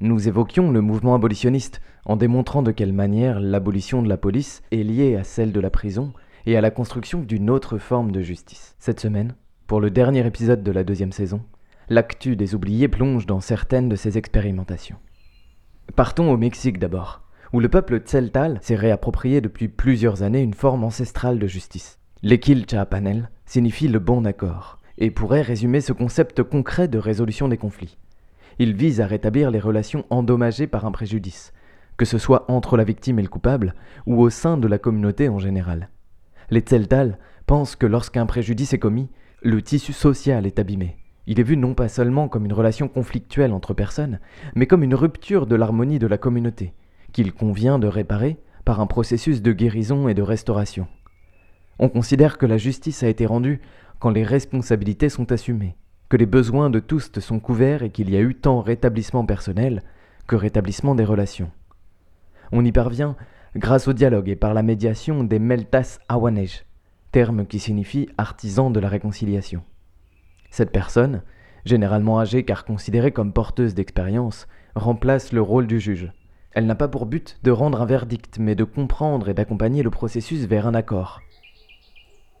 nous évoquions le mouvement abolitionniste en démontrant de quelle manière l'abolition de la police est liée à celle de la prison et à la construction d'une autre forme de justice. Cette semaine, pour le dernier épisode de la deuxième saison, l'actu des oubliés plonge dans certaines de ces expérimentations. Partons au Mexique d'abord, où le peuple tzeltal s'est réapproprié depuis plusieurs années une forme ancestrale de justice. L'Equil Chapanel signifie le bon accord, et pourrait résumer ce concept concret de résolution des conflits. Il vise à rétablir les relations endommagées par un préjudice, que ce soit entre la victime et le coupable, ou au sein de la communauté en général. Les Tzeltal pensent que lorsqu'un préjudice est commis, le tissu social est abîmé. Il est vu non pas seulement comme une relation conflictuelle entre personnes, mais comme une rupture de l'harmonie de la communauté, qu'il convient de réparer par un processus de guérison et de restauration. On considère que la justice a été rendue quand les responsabilités sont assumées, que les besoins de tous sont couverts et qu'il y a eu tant rétablissement personnel que rétablissement des relations. On y parvient grâce au dialogue et par la médiation des Meltas Awanej, terme qui signifie artisan de la réconciliation. Cette personne, généralement âgée car considérée comme porteuse d'expérience, remplace le rôle du juge. Elle n'a pas pour but de rendre un verdict, mais de comprendre et d'accompagner le processus vers un accord.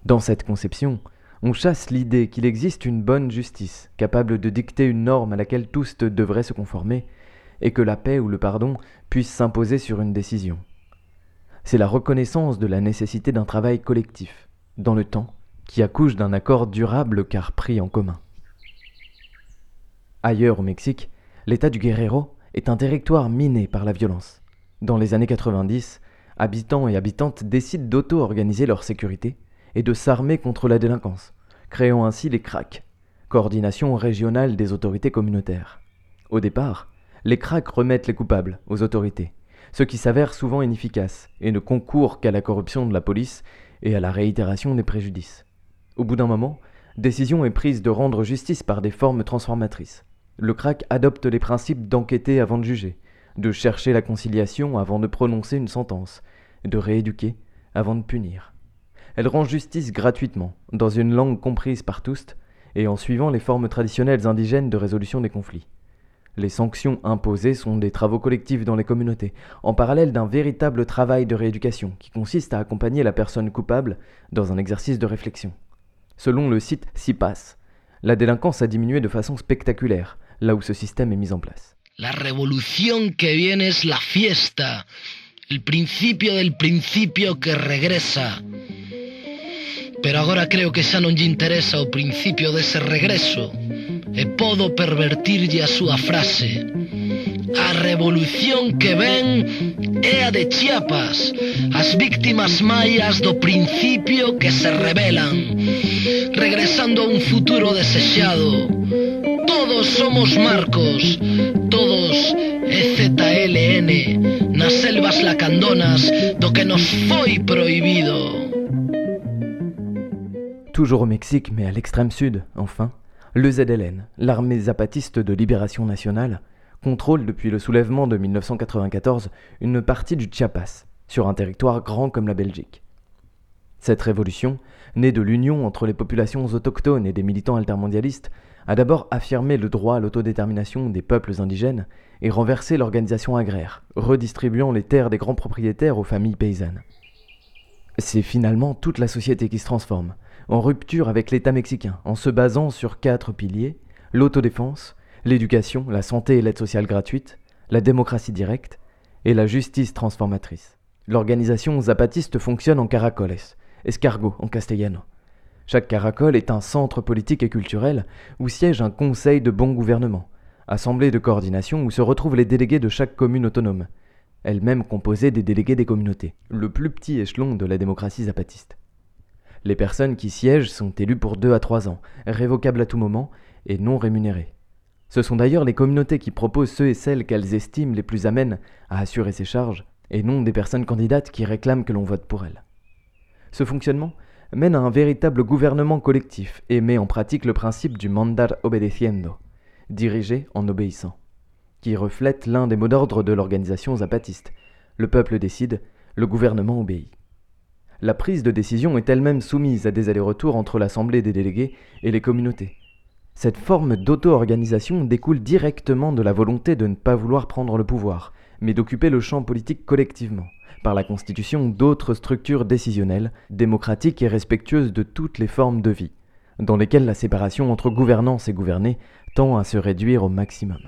Dans cette conception, on chasse l'idée qu'il existe une bonne justice, capable de dicter une norme à laquelle tous devraient se conformer, et que la paix ou le pardon puissent s'imposer sur une décision c'est la reconnaissance de la nécessité d'un travail collectif, dans le temps, qui accouche d'un accord durable car pris en commun. Ailleurs au Mexique, l'État du Guerrero est un territoire miné par la violence. Dans les années 90, habitants et habitantes décident d'auto-organiser leur sécurité et de s'armer contre la délinquance, créant ainsi les CRAC, coordination régionale des autorités communautaires. Au départ, les CRAC remettent les coupables aux autorités, ce qui s'avère souvent inefficace et ne concourt qu'à la corruption de la police et à la réitération des préjudices. Au bout d'un moment, décision est prise de rendre justice par des formes transformatrices. Le crack adopte les principes d'enquêter avant de juger, de chercher la conciliation avant de prononcer une sentence, de rééduquer avant de punir. Elle rend justice gratuitement, dans une langue comprise par tous, et en suivant les formes traditionnelles indigènes de résolution des conflits. Les sanctions imposées sont des travaux collectifs dans les communautés, en parallèle d'un véritable travail de rééducation qui consiste à accompagner la personne coupable dans un exercice de réflexion. Selon le site CIPAS, la délinquance a diminué de façon spectaculaire là où ce système est mis en place. La révolution que viene es la fiesta, el principio del que regresa. Pero agora creo que xa non lle interesa o principio dese regreso e podo pervertirlle a súa frase. A revolución que ven é a de Chiapas, as víctimas maias do principio que se rebelan, regresando a un futuro desexado. Todos somos Marcos, todos EZLN, nas selvas lacandonas do que nos foi prohibido. Toujours au Mexique, mais à l'extrême sud, enfin, le ZLN, l'armée zapatiste de libération nationale, contrôle depuis le soulèvement de 1994 une partie du Chiapas, sur un territoire grand comme la Belgique. Cette révolution, née de l'union entre les populations autochtones et des militants altermondialistes, a d'abord affirmé le droit à l'autodétermination des peuples indigènes et renversé l'organisation agraire, redistribuant les terres des grands propriétaires aux familles paysannes. C'est finalement toute la société qui se transforme, en rupture avec l'État mexicain, en se basant sur quatre piliers, l'autodéfense, l'éducation, la santé et l'aide sociale gratuite, la démocratie directe et la justice transformatrice. L'organisation zapatiste fonctionne en caracoles, escargot en castellano. Chaque caracole est un centre politique et culturel où siège un conseil de bon gouvernement, assemblée de coordination où se retrouvent les délégués de chaque commune autonome, elle-même composée des délégués des communautés, le plus petit échelon de la démocratie zapatiste. Les personnes qui siègent sont élues pour deux à trois ans, révocables à tout moment et non rémunérées. Ce sont d'ailleurs les communautés qui proposent ceux et celles qu'elles estiment les plus amènes à assurer ces charges, et non des personnes candidates qui réclament que l'on vote pour elles. Ce fonctionnement mène à un véritable gouvernement collectif et met en pratique le principe du mandar obedeciendo, dirigé en obéissant, qui reflète l'un des mots d'ordre de l'organisation zapatiste. Le peuple décide, le gouvernement obéit. La prise de décision est elle-même soumise à des allers-retours entre l'Assemblée des délégués et les communautés. Cette forme d'auto-organisation découle directement de la volonté de ne pas vouloir prendre le pouvoir, mais d'occuper le champ politique collectivement, par la constitution d'autres structures décisionnelles, démocratiques et respectueuses de toutes les formes de vie, dans lesquelles la séparation entre gouvernance et gouvernés tend à se réduire au maximum.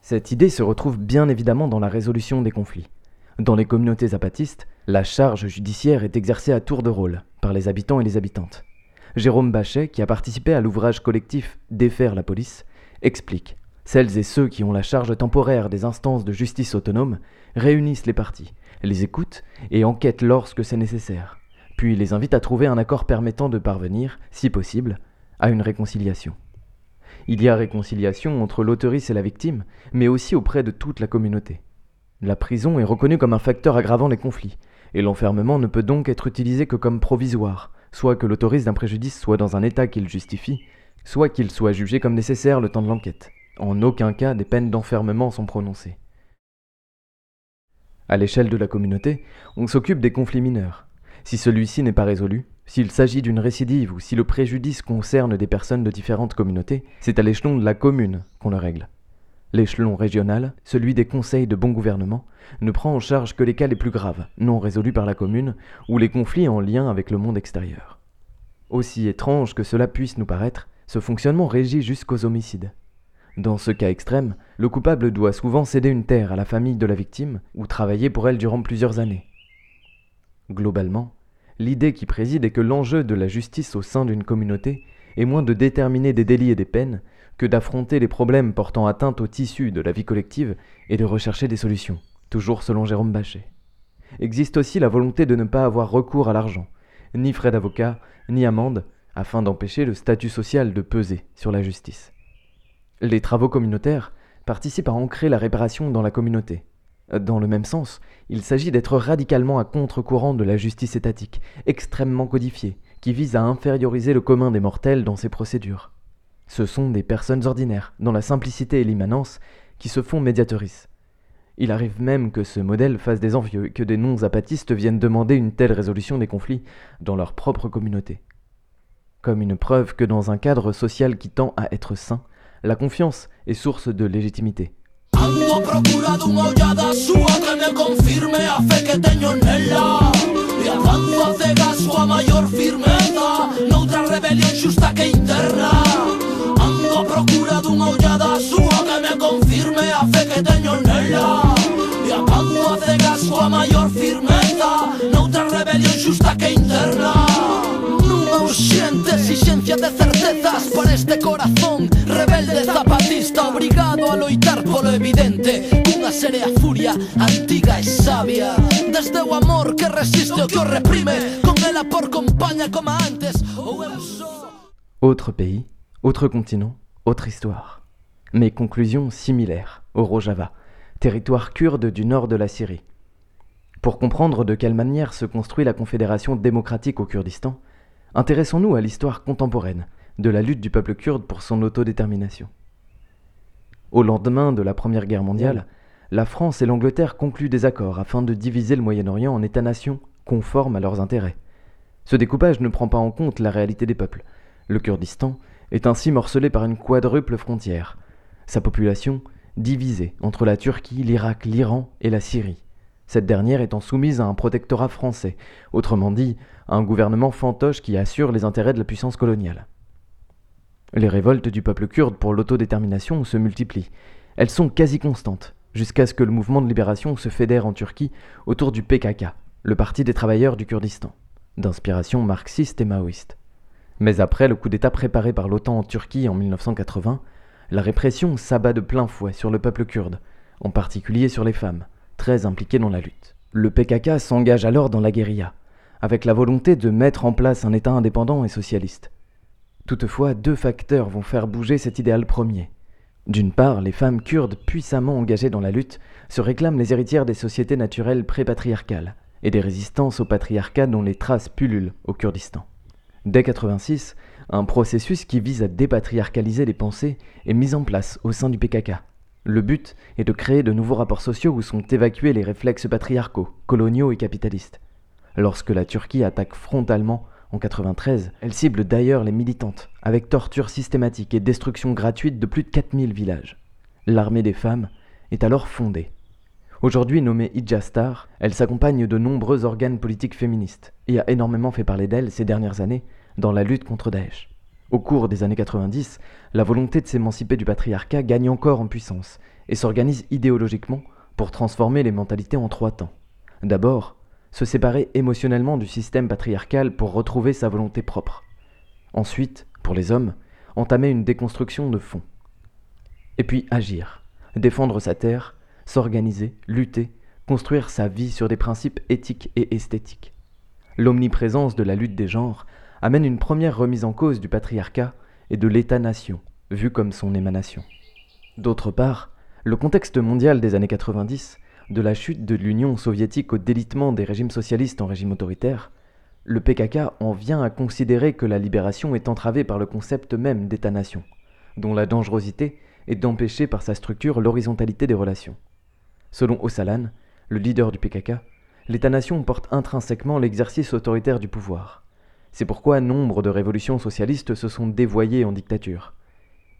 Cette idée se retrouve bien évidemment dans la résolution des conflits. Dans les communautés zapatistes, la charge judiciaire est exercée à tour de rôle par les habitants et les habitantes. Jérôme Bachet, qui a participé à l'ouvrage collectif Défaire la police, explique Celles et ceux qui ont la charge temporaire des instances de justice autonome réunissent les parties, les écoutent et enquêtent lorsque c'est nécessaire, puis les invitent à trouver un accord permettant de parvenir, si possible, à une réconciliation. Il y a réconciliation entre l'autoriste et la victime, mais aussi auprès de toute la communauté. La prison est reconnue comme un facteur aggravant les conflits, et l'enfermement ne peut donc être utilisé que comme provisoire, soit que l'autoriste d'un préjudice soit dans un état qu'il justifie, soit qu'il soit jugé comme nécessaire le temps de l'enquête. En aucun cas des peines d'enfermement sont prononcées. À l'échelle de la communauté, on s'occupe des conflits mineurs. Si celui-ci n'est pas résolu, s'il s'agit d'une récidive ou si le préjudice concerne des personnes de différentes communautés, c'est à l'échelon de la commune qu'on le règle. L'échelon régional, celui des conseils de bon gouvernement, ne prend en charge que les cas les plus graves, non résolus par la commune, ou les conflits en lien avec le monde extérieur. Aussi étrange que cela puisse nous paraître, ce fonctionnement régit jusqu'aux homicides. Dans ce cas extrême, le coupable doit souvent céder une terre à la famille de la victime ou travailler pour elle durant plusieurs années. Globalement, l'idée qui préside est que l'enjeu de la justice au sein d'une communauté est moins de déterminer des délits et des peines que d'affronter les problèmes portant atteinte au tissu de la vie collective et de rechercher des solutions, toujours selon Jérôme Bachet. Existe aussi la volonté de ne pas avoir recours à l'argent, ni frais d'avocat, ni amende, afin d'empêcher le statut social de peser sur la justice. Les travaux communautaires participent à ancrer la réparation dans la communauté. Dans le même sens, il s'agit d'être radicalement à contre-courant de la justice étatique, extrêmement codifiée, qui vise à inférioriser le commun des mortels dans ses procédures. Ce sont des personnes ordinaires, dans la simplicité et l'immanence, qui se font médiatrices. Il arrive même que ce modèle fasse des envieux que des non-apatistes viennent demander une telle résolution des conflits dans leur propre communauté. Comme une preuve que dans un cadre social qui tend à être sain, la confiance est source de légitimité. unha ollada súa que me confirme a fe que teño nela. E apago a cegas coa maior firmeza Noutra rebelión xusta que interna. Nunha urxente exixencia de certezas Para este corazón rebelde zapatista Obrigado a loitar polo evidente. Cunha serea furia antiga e sabia. Desde o amor que resiste o que o reprime Con ela por compaña como antes Ou eu sou Outro pays, outro continent, autre histoire. Mais conclusions similaires au Rojava, territoire kurde du nord de la Syrie. Pour comprendre de quelle manière se construit la Confédération démocratique au Kurdistan, intéressons-nous à l'histoire contemporaine de la lutte du peuple kurde pour son autodétermination. Au lendemain de la Première Guerre mondiale, la France et l'Angleterre concluent des accords afin de diviser le Moyen-Orient en États-nations conformes à leurs intérêts. Ce découpage ne prend pas en compte la réalité des peuples. Le Kurdistan est ainsi morcelé par une quadruple frontière, sa population divisée entre la Turquie, l'Irak, l'Iran et la Syrie, cette dernière étant soumise à un protectorat français, autrement dit, à un gouvernement fantoche qui assure les intérêts de la puissance coloniale. Les révoltes du peuple kurde pour l'autodétermination se multiplient. Elles sont quasi constantes, jusqu'à ce que le mouvement de libération se fédère en Turquie autour du PKK, le Parti des travailleurs du Kurdistan, d'inspiration marxiste et maoïste. Mais après le coup d'État préparé par l'OTAN en Turquie en 1980, la répression s'abat de plein fouet sur le peuple kurde, en particulier sur les femmes, très impliquées dans la lutte. Le PKK s'engage alors dans la guérilla, avec la volonté de mettre en place un État indépendant et socialiste. Toutefois, deux facteurs vont faire bouger cet idéal premier. D'une part, les femmes kurdes puissamment engagées dans la lutte se réclament les héritières des sociétés naturelles pré-patriarcales et des résistances au patriarcat dont les traces pullulent au Kurdistan. Dès 86, un processus qui vise à dépatriarcaliser les pensées est mis en place au sein du PKK. Le but est de créer de nouveaux rapports sociaux où sont évacués les réflexes patriarcaux, coloniaux et capitalistes. Lorsque la Turquie attaque frontalement en 93, elle cible d'ailleurs les militantes, avec torture systématique et destruction gratuite de plus de 4000 villages. L'armée des femmes est alors fondée. Aujourd'hui nommée Idjastar, elle s'accompagne de nombreux organes politiques féministes et a énormément fait parler d'elle ces dernières années dans la lutte contre Daesh. Au cours des années 90, la volonté de s'émanciper du patriarcat gagne encore en puissance et s'organise idéologiquement pour transformer les mentalités en trois temps. D'abord, se séparer émotionnellement du système patriarcal pour retrouver sa volonté propre. Ensuite, pour les hommes, entamer une déconstruction de fond. Et puis agir, défendre sa terre s'organiser, lutter, construire sa vie sur des principes éthiques et esthétiques. L'omniprésence de la lutte des genres amène une première remise en cause du patriarcat et de l'État-nation, vu comme son émanation. D'autre part, le contexte mondial des années 90, de la chute de l'Union soviétique au délitement des régimes socialistes en régime autoritaire, le PKK en vient à considérer que la libération est entravée par le concept même d'État-nation, dont la dangerosité est d'empêcher par sa structure l'horizontalité des relations. Selon Osalan, le leader du PKK, l'État-nation porte intrinsèquement l'exercice autoritaire du pouvoir. C'est pourquoi nombre de révolutions socialistes se sont dévoyées en dictature.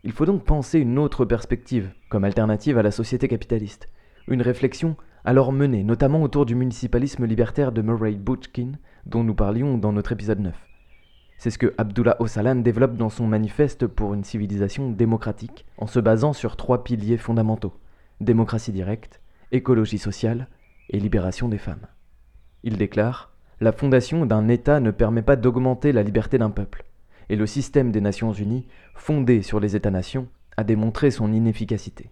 Il faut donc penser une autre perspective, comme alternative à la société capitaliste. Une réflexion alors menée notamment autour du municipalisme libertaire de Murray Bootkin, dont nous parlions dans notre épisode 9. C'est ce que Abdullah Osalan développe dans son manifeste pour une civilisation démocratique, en se basant sur trois piliers fondamentaux démocratie directe, écologie sociale et libération des femmes. Il déclare La fondation d'un État ne permet pas d'augmenter la liberté d'un peuple, et le système des Nations Unies, fondé sur les États-nations, a démontré son inefficacité.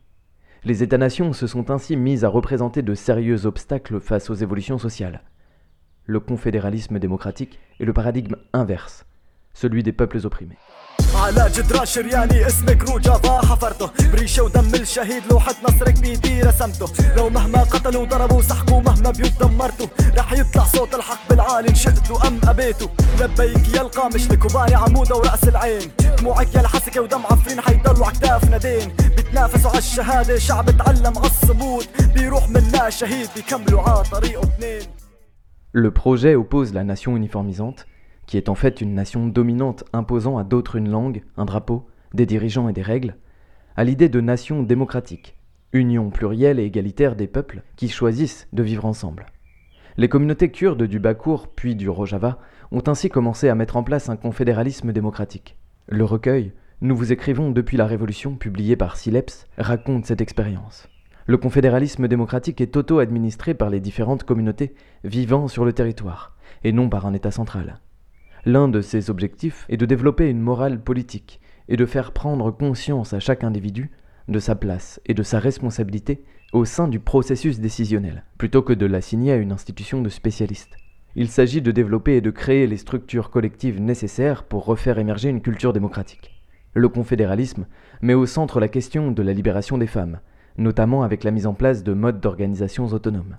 Les États-nations se sont ainsi mis à représenter de sérieux obstacles face aux évolutions sociales. Le confédéralisme démocratique est le paradigme inverse, celui des peuples opprimés. على جدران شرياني اسمك روجافا حفرته. بريشة ودم الشهيد لوحة نصرك بيدي رسمته. لو مهما قتلوا ضربوا سحقوا مهما بيوت دمرتوا. رح يطلع صوت الحق بالعالي ان شئتوا أم ابيتوا لبيك يا القامش لكباري عمودة ورأس العين. دموعك يا الحسكة ودم عفرين حيضلوا عكتافنا دين بتنافسوا على الشهادة شعب تعلم على الصمود. بيروح منا شهيد بيكملوا على طريقه اثنين Le projet oppose la nation uniformisante qui est en fait une nation dominante imposant à d'autres une langue, un drapeau, des dirigeants et des règles, à l'idée de nation démocratique, union plurielle et égalitaire des peuples qui choisissent de vivre ensemble. Les communautés kurdes du Bakour puis du Rojava ont ainsi commencé à mettre en place un confédéralisme démocratique. Le recueil Nous vous écrivons depuis la Révolution, publié par Sileps, raconte cette expérience. Le confédéralisme démocratique est auto-administré par les différentes communautés vivant sur le territoire, et non par un État central. L'un de ses objectifs est de développer une morale politique et de faire prendre conscience à chaque individu de sa place et de sa responsabilité au sein du processus décisionnel, plutôt que de l'assigner à une institution de spécialistes. Il s'agit de développer et de créer les structures collectives nécessaires pour refaire émerger une culture démocratique. Le confédéralisme met au centre la question de la libération des femmes, notamment avec la mise en place de modes d'organisations autonomes.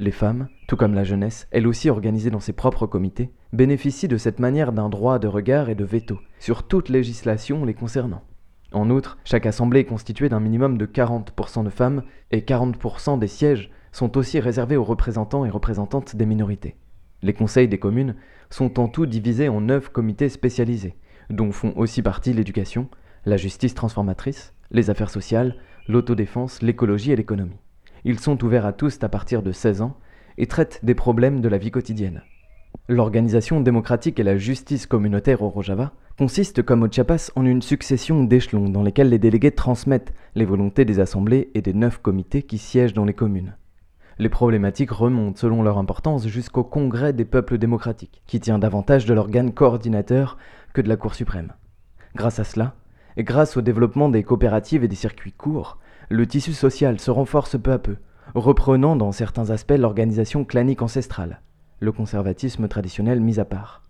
Les femmes, tout comme la jeunesse, elles aussi organisées dans ses propres comités, bénéficient de cette manière d'un droit de regard et de veto sur toute législation les concernant. En outre, chaque assemblée est constituée d'un minimum de 40% de femmes et 40% des sièges sont aussi réservés aux représentants et représentantes des minorités. Les conseils des communes sont en tout divisés en neuf comités spécialisés, dont font aussi partie l'éducation, la justice transformatrice, les affaires sociales, l'autodéfense, l'écologie et l'économie. Ils sont ouverts à tous à partir de 16 ans et traitent des problèmes de la vie quotidienne. L'organisation démocratique et la justice communautaire au Rojava consistent comme au Chiapas en une succession d'échelons dans lesquels les délégués transmettent les volontés des assemblées et des neuf comités qui siègent dans les communes. Les problématiques remontent selon leur importance jusqu'au Congrès des peuples démocratiques, qui tient davantage de l'organe coordinateur que de la Cour suprême. Grâce à cela, et grâce au développement des coopératives et des circuits courts, le tissu social se renforce peu à peu, reprenant dans certains aspects l'organisation clanique ancestrale, le conservatisme traditionnel mis à part.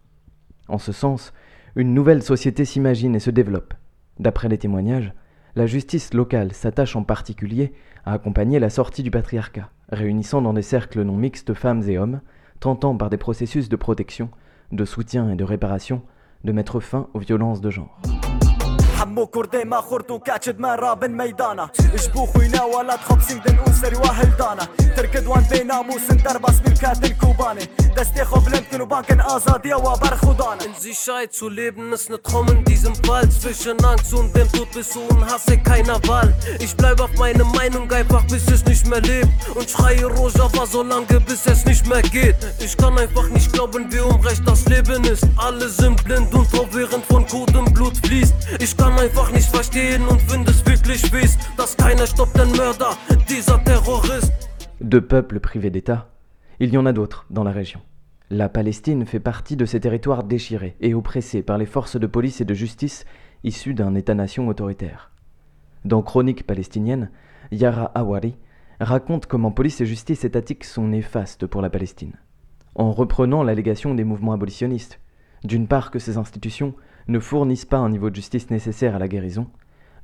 En ce sens, une nouvelle société s'imagine et se développe. D'après les témoignages, la justice locale s'attache en particulier à accompagner la sortie du patriarcat, réunissant dans des cercles non mixtes femmes et hommes, tentant par des processus de protection, de soutien et de réparation de mettre fin aux violences de genre. حمو كردي ما خورد وكاتشد ما رابن ميدانا اجبو خوينا ولا تخبسين دن انسر واهل دانا تركد وان بين ناموس دربس بالكاتن كوباني دستي خو بلنتن وبانكن ازادية وبرخودانا In Sicherheit zu leben ist ne Traum in diesem Wald Zwischen Angst und dem Tod bist du und hasse keiner Wahl Ich bleib auf meine Meinung einfach bis es nicht mehr lebt Und schreie Rojava so lange bis es nicht mehr geht Ich kann einfach nicht glauben wie unrecht das Leben ist Alle sind blind und taub während von Kotem Blut fließt Ich kann De peuples privés d'État, il y en a d'autres dans la région. La Palestine fait partie de ces territoires déchirés et oppressés par les forces de police et de justice issues d'un État-nation autoritaire. Dans Chroniques palestiniennes, Yara Awari raconte comment police et justice étatique sont néfastes pour la Palestine, en reprenant l'allégation des mouvements abolitionnistes. D'une part que ces institutions ne fournissent pas un niveau de justice nécessaire à la guérison,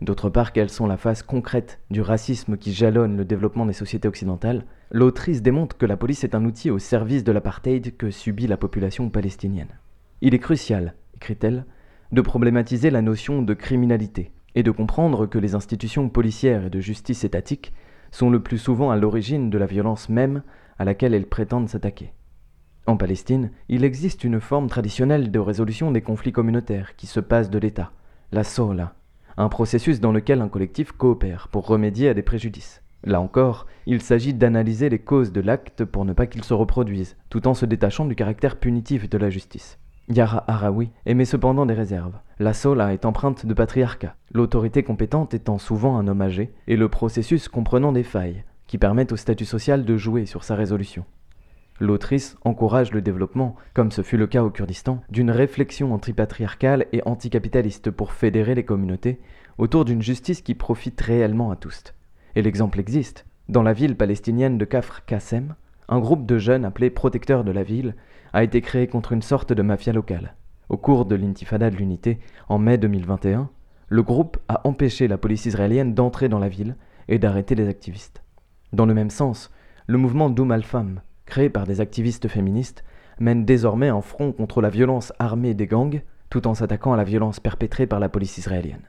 d'autre part qu'elles sont la face concrète du racisme qui jalonne le développement des sociétés occidentales, l'autrice démontre que la police est un outil au service de l'apartheid que subit la population palestinienne. Il est crucial, écrit-elle, de problématiser la notion de criminalité et de comprendre que les institutions policières et de justice étatique sont le plus souvent à l'origine de la violence même à laquelle elles prétendent s'attaquer. En Palestine, il existe une forme traditionnelle de résolution des conflits communautaires qui se passe de l'État, la SOLA, un processus dans lequel un collectif coopère pour remédier à des préjudices. Là encore, il s'agit d'analyser les causes de l'acte pour ne pas qu'il se reproduise, tout en se détachant du caractère punitif de la justice. Yara Harawi émet cependant des réserves. La SOLA est empreinte de patriarcat, l'autorité compétente étant souvent un homme âgé, et le processus comprenant des failles, qui permettent au statut social de jouer sur sa résolution. L'autrice encourage le développement, comme ce fut le cas au Kurdistan, d'une réflexion antipatriarcale et anticapitaliste pour fédérer les communautés autour d'une justice qui profite réellement à tous. Et l'exemple existe. Dans la ville palestinienne de Kafr Qassem, un groupe de jeunes appelés protecteurs de la ville a été créé contre une sorte de mafia locale. Au cours de l'intifada de l'unité, en mai 2021, le groupe a empêché la police israélienne d'entrer dans la ville et d'arrêter les activistes. Dans le même sens, le mouvement Doum al-Fam, créé par des activistes féministes, mène désormais un front contre la violence armée des gangs, tout en s'attaquant à la violence perpétrée par la police israélienne.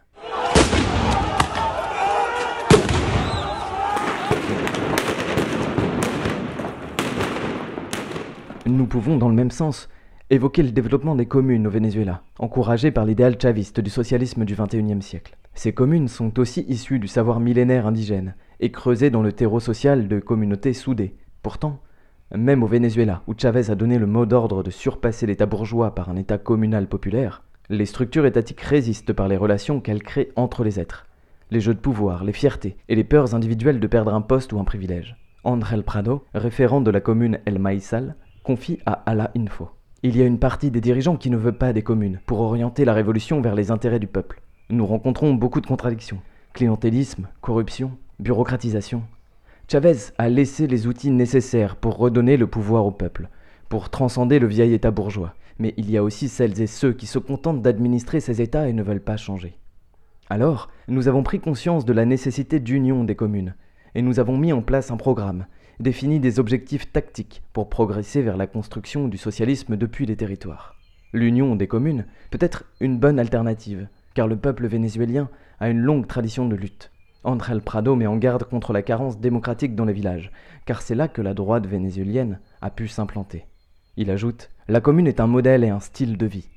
Nous pouvons, dans le même sens, évoquer le développement des communes au Venezuela, encouragé par l'idéal chaviste du socialisme du XXIe siècle. Ces communes sont aussi issues du savoir millénaire indigène et creusées dans le terreau social de communautés soudées. Pourtant, même au Venezuela, où Chavez a donné le mot d'ordre de surpasser l'État bourgeois par un État communal populaire, les structures étatiques résistent par les relations qu'elles créent entre les êtres, les jeux de pouvoir, les fiertés et les peurs individuelles de perdre un poste ou un privilège. André Prado, référent de la commune El Maïsal, confie à Ala Info. Il y a une partie des dirigeants qui ne veut pas des communes pour orienter la révolution vers les intérêts du peuple. Nous rencontrons beaucoup de contradictions. Clientélisme, corruption, bureaucratisation. Chavez a laissé les outils nécessaires pour redonner le pouvoir au peuple, pour transcender le vieil État bourgeois. Mais il y a aussi celles et ceux qui se contentent d'administrer ces États et ne veulent pas changer. Alors, nous avons pris conscience de la nécessité d'union des communes, et nous avons mis en place un programme, défini des objectifs tactiques pour progresser vers la construction du socialisme depuis les territoires. L'union des communes peut être une bonne alternative, car le peuple vénézuélien a une longue tradition de lutte. André Prado met en garde contre la carence démocratique dans les villages, car c'est là que la droite vénézuélienne a pu s'implanter. Il ajoute La commune est un modèle et un style de vie.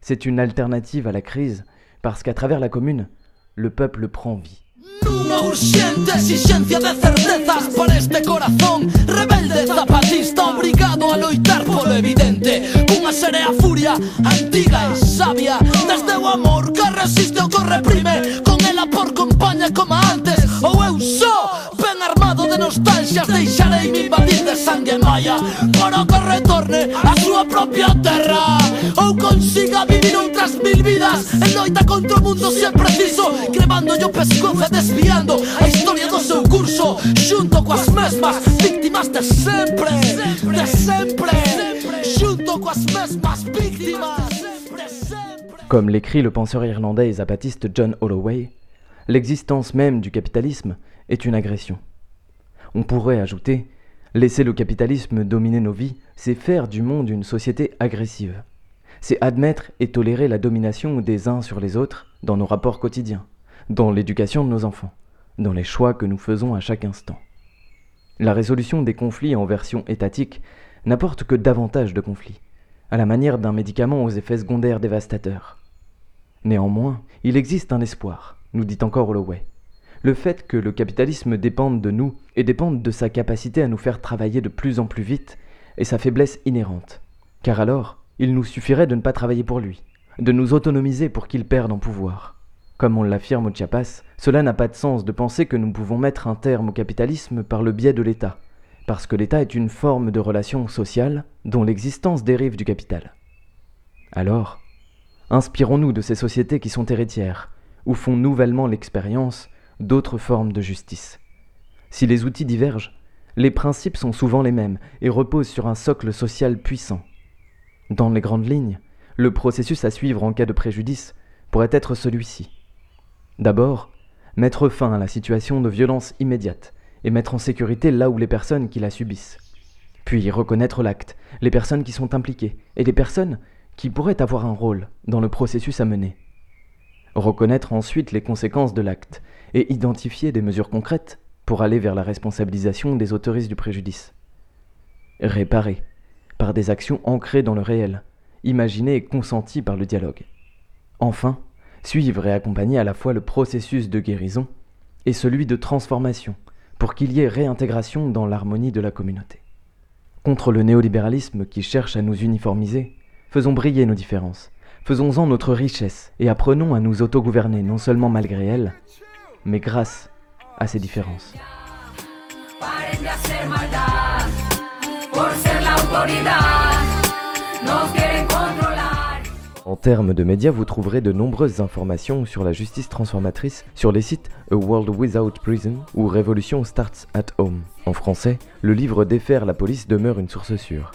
C'est une alternative à la crise, parce qu'à travers la commune, le peuple prend vie. Una urgente exigencia de certezas para este corazón Rebelde zapatista obrigado a loitar polo evidente. Cunha serea furia antiga e sabia Desde o amor que resiste o que reprime Con ela por compaña como antes Ou eu só ben armado de nostalgias Deixarei me invadir de sangue maia Para que retorne a súa propia terra. Ou consiga vivir outras mil vidas. En loita contra o mundo se é preciso. Cremando o pescozo e desviando a historia do seu curso. Xunto coas mesmas víctimas de sempre De sempre. Xunto coas mesmas víctimas Comme l'écrit le penseur irlandais et zapatiste John Holloway, l'existence même du capitalisme est une agression. On pourrait ajouter Laisser le capitalisme dominer nos vies, c'est faire du monde une société agressive. C'est admettre et tolérer la domination des uns sur les autres dans nos rapports quotidiens, dans l'éducation de nos enfants, dans les choix que nous faisons à chaque instant. La résolution des conflits en version étatique n'apporte que davantage de conflits, à la manière d'un médicament aux effets secondaires dévastateurs. Néanmoins, il existe un espoir, nous dit encore Holloway le fait que le capitalisme dépende de nous et dépende de sa capacité à nous faire travailler de plus en plus vite est sa faiblesse inhérente. Car alors, il nous suffirait de ne pas travailler pour lui, de nous autonomiser pour qu'il perde en pouvoir. Comme on l'affirme au Chiapas, cela n'a pas de sens de penser que nous pouvons mettre un terme au capitalisme par le biais de l'État, parce que l'État est une forme de relation sociale dont l'existence dérive du capital. Alors, inspirons-nous de ces sociétés qui sont héritières, ou font nouvellement l'expérience d'autres formes de justice. Si les outils divergent, les principes sont souvent les mêmes et reposent sur un socle social puissant. Dans les grandes lignes, le processus à suivre en cas de préjudice pourrait être celui-ci. D'abord, mettre fin à la situation de violence immédiate et mettre en sécurité là où les personnes qui la subissent. Puis reconnaître l'acte, les personnes qui sont impliquées et les personnes qui pourraient avoir un rôle dans le processus à mener. Reconnaître ensuite les conséquences de l'acte et identifier des mesures concrètes pour aller vers la responsabilisation des autoristes du préjudice. Réparer, par des actions ancrées dans le réel, imaginées et consenties par le dialogue. Enfin, suivre et accompagner à la fois le processus de guérison et celui de transformation, pour qu'il y ait réintégration dans l'harmonie de la communauté. Contre le néolibéralisme qui cherche à nous uniformiser, faisons briller nos différences, faisons-en notre richesse et apprenons à nous autogouverner non seulement malgré elles, mais grâce à ces différences. En termes de médias, vous trouverez de nombreuses informations sur la justice transformatrice sur les sites A World Without Prison ou Révolution Starts at Home. En français, le livre Défaire la police demeure une source sûre.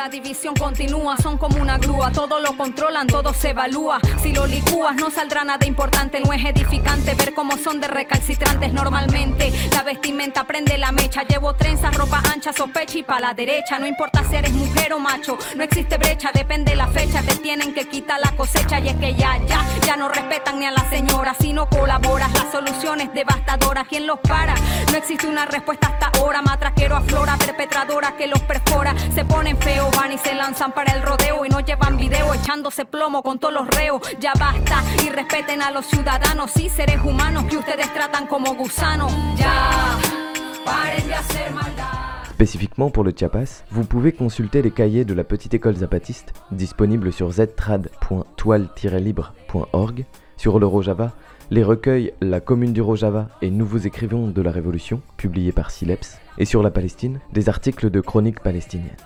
La división continúa, son como una grúa, todo lo controlan, todo se evalúa. Si lo licúas, no saldrá nada importante, no es edificante ver cómo son de recalcitrantes normalmente. La vestimenta prende la mecha, llevo trenzas, ropa ancha, sospecha y pa' la derecha. No importa si eres mujer o macho, no existe brecha, depende la fecha, te tienen que quitar la cosecha y es que ya, ya, ya no respetan ni a la señora. Si no colaboras, la solución es devastadora. ¿Quién los para? No existe una respuesta hasta ahora, matraquero aflora, perpetradora que los perfora se ponen feos, Spécifiquement pour le Chiapas, vous pouvez consulter les cahiers de la Petite École Zapatiste, disponibles sur ztrad.toile-libre.org, sur le Rojava, les recueils La Commune du Rojava et Nouveaux écrivains de la Révolution, publiés par Sileps, et sur la Palestine, des articles de chroniques palestiniennes.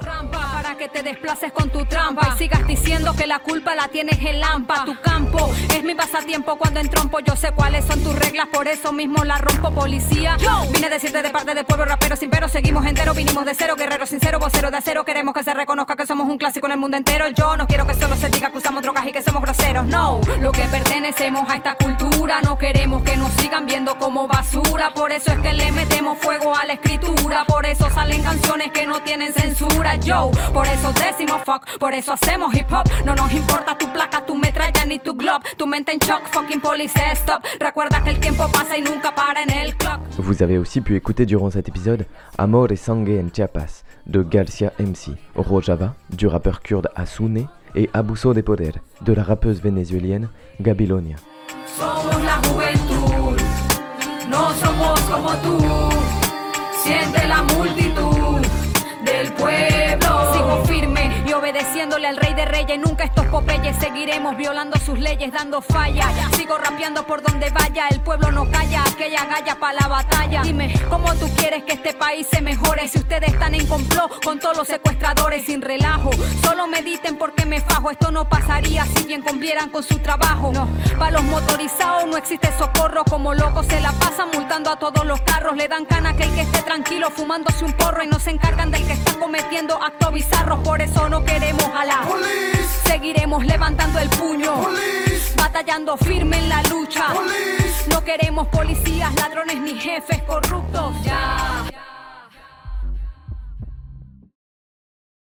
Trampa que te desplaces con tu trampa y sigas diciendo que la culpa la tienes el lampa. Tu campo es mi pasatiempo cuando entrompo. Yo sé cuáles son tus reglas, por eso mismo la rompo, policía. Yo vine a decirte de parte del pueblo rapero sin pero, seguimos entero. Vinimos de cero, guerrero sincero, vocero de acero. Queremos que se reconozca que somos un clásico en el mundo entero. Yo no quiero que solo se diga que usamos drogas y que somos groseros. No, lo que pertenecemos a esta cultura. No queremos que nos sigan viendo como basura. Por eso es que le metemos fuego a la escritura. Por eso salen canciones que no tienen censura. Yo, por eso decimos fuck, por eso hacemos hip hop. No nos importa tu placa, tu metralla ni tu globe. Tu mente en shock, fucking police stop. Recuerda que el tiempo pasa y nunca para en el clock. Vous avez aussi pu écouter durant cet épisode Amor et Sangue en Chiapas de Garcia MC, Rojava du rappeur kurde Asune et Abuso de Poder de la rappeuse vénézuélienne Gabilonia. Somos la juventud, no somos como tú. Siente la Seguiremos violando sus leyes, dando falla. Sigo rapeando por donde vaya. El pueblo no calla, aquella galla para la batalla. Dime, ¿cómo tú quieres que este país se mejore? Si ustedes están en complot con todos los secuestradores sin relajo. Solo mediten porque me fajo. Esto no pasaría si bien cumplieran con su trabajo. No, para los motorizados no existe socorro. Como locos se la pasan multando a todos los carros. Le dan cana que el que esté tranquilo fumándose un porro y no se encargan del que está cometiendo actos bizarros. Por eso no queremos a la. Seguiremos levantando el puño, batallando firme en la lucha. No queremos policías, ladrones ni jefes corruptos. Ya.